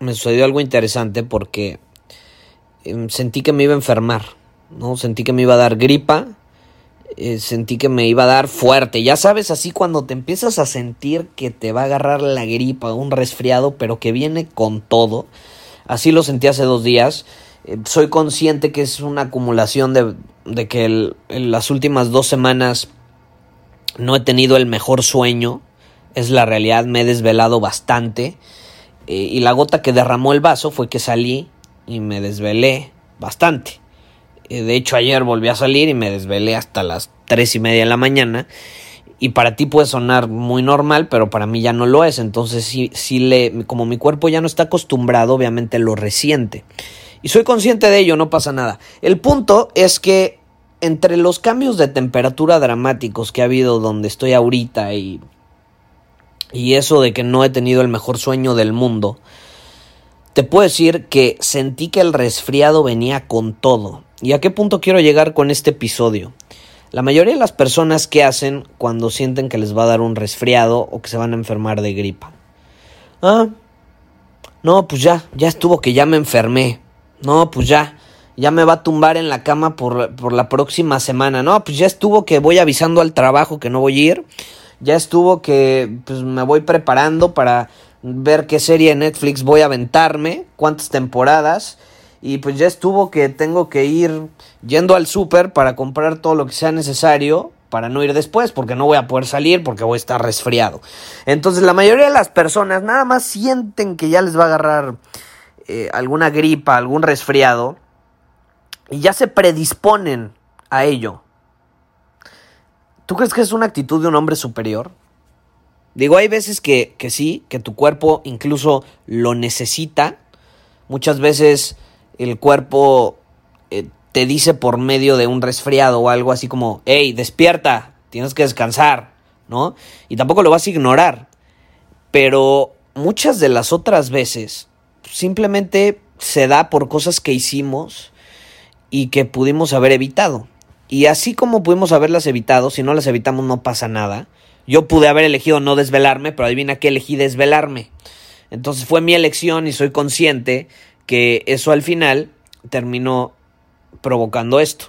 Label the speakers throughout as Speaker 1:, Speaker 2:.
Speaker 1: me sucedió algo interesante porque em, sentí que me iba a enfermar, ¿no? Sentí que me iba a dar gripa, eh, sentí que me iba a dar fuerte. Ya sabes, así cuando te empiezas a sentir que te va a agarrar la gripa, un resfriado, pero que viene con todo. Así lo sentí hace dos días. Eh, soy consciente que es una acumulación de, de que en las últimas dos semanas no he tenido el mejor sueño. Es la realidad, me he desvelado bastante. Eh, y la gota que derramó el vaso fue que salí y me desvelé bastante. Eh, de hecho, ayer volví a salir y me desvelé hasta las tres y media de la mañana. Y para ti puede sonar muy normal, pero para mí ya no lo es. Entonces, sí, sí le, como mi cuerpo ya no está acostumbrado, obviamente lo resiente. Y soy consciente de ello, no pasa nada. El punto es que entre los cambios de temperatura dramáticos que ha habido donde estoy ahorita y, y eso de que no he tenido el mejor sueño del mundo, te puedo decir que sentí que el resfriado venía con todo. ¿Y a qué punto quiero llegar con este episodio? La mayoría de las personas que hacen cuando sienten que les va a dar un resfriado o que se van a enfermar de gripa. Ah, no, pues ya, ya estuvo que ya me enfermé. No, pues ya, ya me va a tumbar en la cama por, por la próxima semana. No, pues ya estuvo que voy avisando al trabajo que no voy a ir. Ya estuvo que pues, me voy preparando para ver qué serie de Netflix voy a aventarme, cuántas temporadas. Y pues ya estuvo que tengo que ir yendo al súper para comprar todo lo que sea necesario para no ir después, porque no voy a poder salir, porque voy a estar resfriado. Entonces la mayoría de las personas nada más sienten que ya les va a agarrar eh, alguna gripa, algún resfriado, y ya se predisponen a ello. ¿Tú crees que es una actitud de un hombre superior? Digo, hay veces que, que sí, que tu cuerpo incluso lo necesita. Muchas veces el cuerpo eh, te dice por medio de un resfriado o algo así como, hey, despierta, tienes que descansar, ¿no? Y tampoco lo vas a ignorar. Pero muchas de las otras veces simplemente se da por cosas que hicimos y que pudimos haber evitado. Y así como pudimos haberlas evitado, si no las evitamos no pasa nada. Yo pude haber elegido no desvelarme, pero adivina que elegí desvelarme. Entonces fue mi elección y soy consciente que eso al final terminó provocando esto.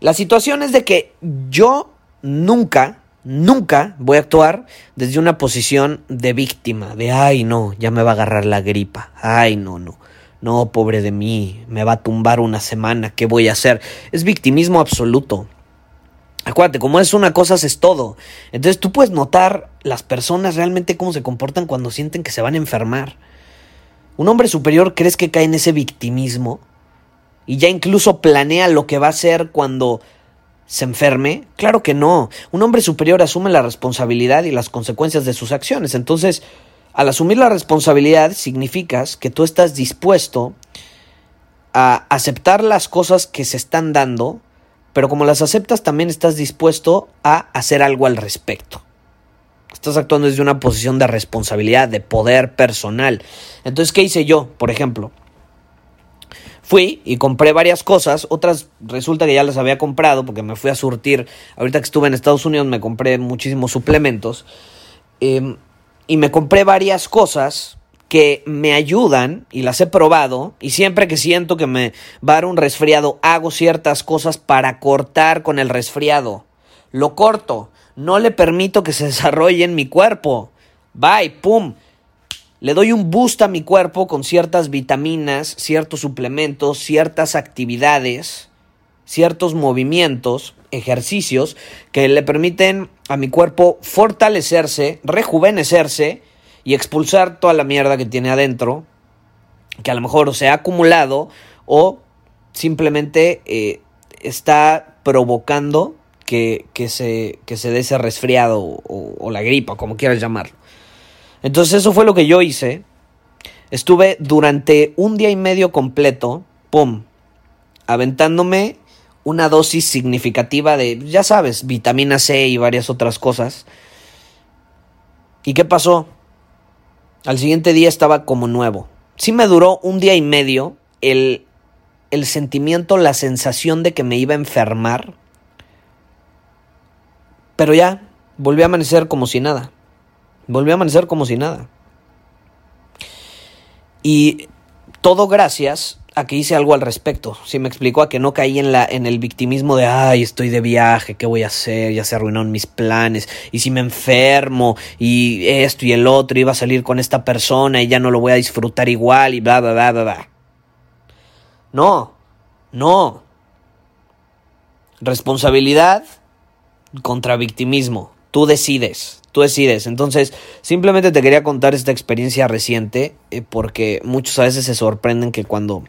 Speaker 1: La situación es de que yo nunca, nunca voy a actuar desde una posición de víctima, de ay no, ya me va a agarrar la gripa, ay no, no, no, pobre de mí, me va a tumbar una semana, ¿qué voy a hacer? Es victimismo absoluto. Acuérdate, como es una cosa, es todo. Entonces tú puedes notar las personas realmente cómo se comportan cuando sienten que se van a enfermar. ¿Un hombre superior crees que cae en ese victimismo? Y ya incluso planea lo que va a hacer cuando se enferme? Claro que no. Un hombre superior asume la responsabilidad y las consecuencias de sus acciones. Entonces, al asumir la responsabilidad, significa que tú estás dispuesto a aceptar las cosas que se están dando, pero como las aceptas, también estás dispuesto a hacer algo al respecto. Estás actuando desde una posición de responsabilidad, de poder personal. Entonces, ¿qué hice yo, por ejemplo? Fui y compré varias cosas, otras resulta que ya las había comprado porque me fui a surtir. Ahorita que estuve en Estados Unidos me compré muchísimos suplementos eh, y me compré varias cosas que me ayudan y las he probado y siempre que siento que me va a dar un resfriado hago ciertas cosas para cortar con el resfriado. Lo corto, no le permito que se desarrolle en mi cuerpo. Bye, pum. le doy un boost a mi cuerpo con ciertas vitaminas, ciertos suplementos, ciertas actividades, ciertos movimientos, ejercicios que le permiten a mi cuerpo fortalecerse, rejuvenecerse y expulsar toda la mierda que tiene adentro, que a lo mejor se ha acumulado o simplemente eh, está provocando que, se, que se dé ese resfriado o, o la gripa, como quieras llamarlo. Entonces eso fue lo que yo hice. Estuve durante un día y medio completo, ¡pum!, aventándome una dosis significativa de, ya sabes, vitamina C y varias otras cosas. ¿Y qué pasó? Al siguiente día estaba como nuevo. Sí me duró un día y medio el, el sentimiento, la sensación de que me iba a enfermar. Pero ya, volví a amanecer como si nada. Volví a amanecer como si nada. Y todo gracias a que hice algo al respecto. Si me explicó a que no caí en la en el victimismo de ay, estoy de viaje, ¿qué voy a hacer? Ya se arruinaron mis planes. Y si me enfermo y esto y el otro iba a salir con esta persona y ya no lo voy a disfrutar igual y bla bla bla bla. bla. No. No. Responsabilidad contra victimismo. Tú decides, tú decides. Entonces, simplemente te quería contar esta experiencia reciente eh, porque muchos a veces se sorprenden que cuando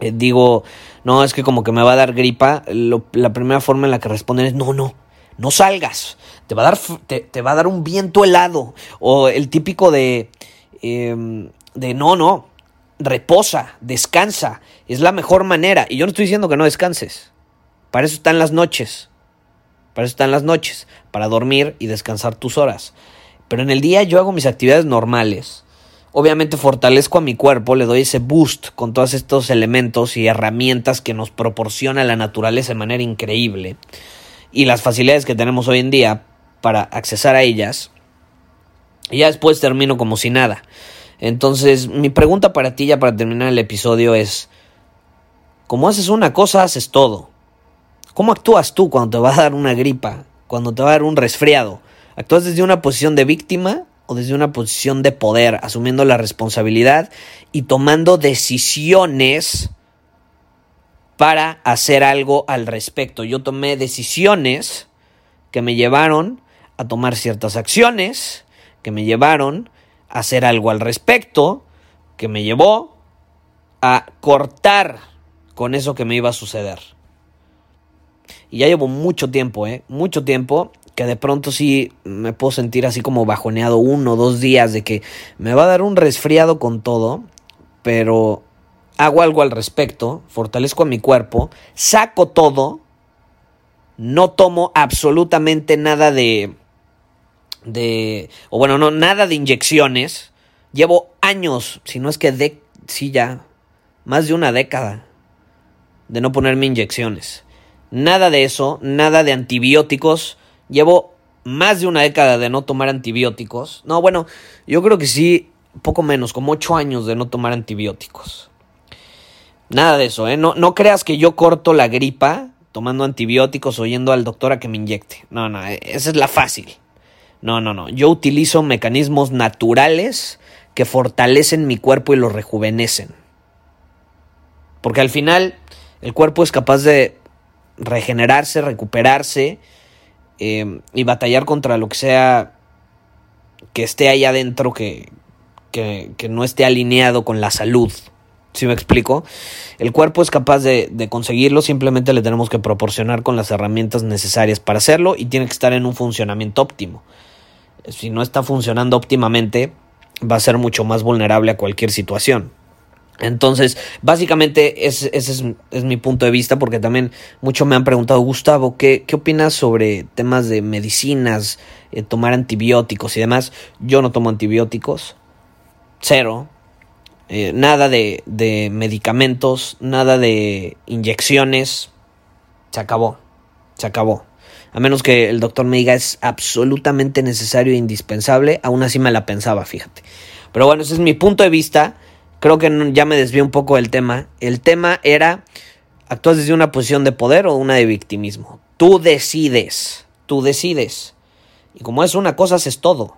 Speaker 1: eh, digo, no, es que como que me va a dar gripa, la primera forma en la que responden es, no, no, no salgas, te va a dar, te, va a dar un viento helado. O el típico de, em, de, no, no, reposa, descansa, es la mejor manera. Y yo no estoy diciendo que no descanses, para eso están las noches. Para eso están las noches, para dormir y descansar tus horas. Pero en el día yo hago mis actividades normales. Obviamente fortalezco a mi cuerpo, le doy ese boost con todos estos elementos y herramientas que nos proporciona la naturaleza de manera increíble. Y las facilidades que tenemos hoy en día para accesar a ellas. Y ya después termino como si nada. Entonces, mi pregunta para ti ya para terminar el episodio es, como haces una cosa, haces todo. ¿Cómo actúas tú cuando te va a dar una gripa? Cuando te va a dar un resfriado? ¿Actúas desde una posición de víctima o desde una posición de poder, asumiendo la responsabilidad y tomando decisiones para hacer algo al respecto? Yo tomé decisiones que me llevaron a tomar ciertas acciones, que me llevaron a hacer algo al respecto, que me llevó a cortar con eso que me iba a suceder. Y ya llevo mucho tiempo, ¿eh? Mucho tiempo que de pronto sí me puedo sentir así como bajoneado uno o dos días de que me va a dar un resfriado con todo, pero hago algo al respecto, fortalezco a mi cuerpo, saco todo, no tomo absolutamente nada de de o bueno, no nada de inyecciones. Llevo años, si no es que de sí ya más de una década de no ponerme inyecciones. Nada de eso, nada de antibióticos. Llevo más de una década de no tomar antibióticos. No, bueno, yo creo que sí, poco menos, como ocho años de no tomar antibióticos. Nada de eso, ¿eh? No, no creas que yo corto la gripa tomando antibióticos o yendo al doctor a que me inyecte. No, no, e, esa es la fácil. No, no, no. Yo utilizo mecanismos naturales que fortalecen mi cuerpo y lo rejuvenecen. Porque al final el cuerpo es capaz de regenerarse, recuperarse eh, y batallar contra lo que sea que esté ahí adentro que, que, no esté alineado con la salud. ¿Sí me explico? El cuerpo es capaz de, de, conseguirlo, simplemente le tenemos que proporcionar con las herramientas necesarias para hacerlo y tiene que estar en un funcionamiento óptimo. Si no está funcionando óptimamente, va a ser mucho más vulnerable a cualquier situación. Entonces, básicamente ese, es, mi punto de vista porque también muchos me han preguntado, Gustavo, ¿qué, qué opinas sobre temas de medicinas, eh, tomar antibióticos y demás? Yo no tomo antibióticos, cero, eh, nada de, de medicamentos, nada de inyecciones, se acabó, se acabó. A menos que el doctor me diga es absolutamente necesario e indispensable, aún así me la pensaba, fíjate. Pero bueno, ese es mi punto de vista creo que ya me desvié un poco del tema. El tema era, ¿actúas desde una posición de poder o una de victimismo? Tú decides, tú decides. Y como es una cosa, haces todo.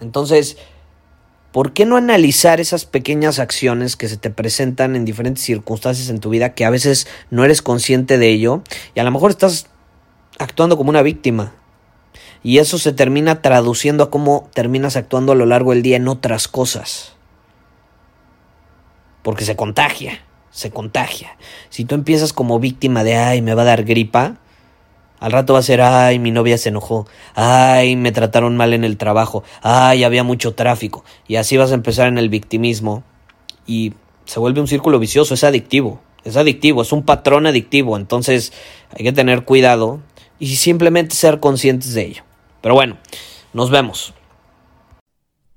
Speaker 1: Entonces, ¿por qué no analizar esas pequeñas acciones que se te presentan en diferentes circunstancias en tu vida que a veces no eres consciente de ello y a lo mejor estás actuando como una víctima? Y eso se termina traduciendo a cómo terminas actuando a lo largo del día en otras cosas. Porque se contagia, se contagia. Si tú empiezas como víctima de, ay, me va a dar gripa, al rato va a ser, ay, mi novia se enojó, ay, me trataron mal en el trabajo, ay, había mucho tráfico. Y así vas a empezar en el victimismo y se vuelve un círculo vicioso, es adictivo, es adictivo, es un patrón adictivo. Entonces hay que tener cuidado y simplemente ser conscientes de ello. Pero bueno, nos vemos.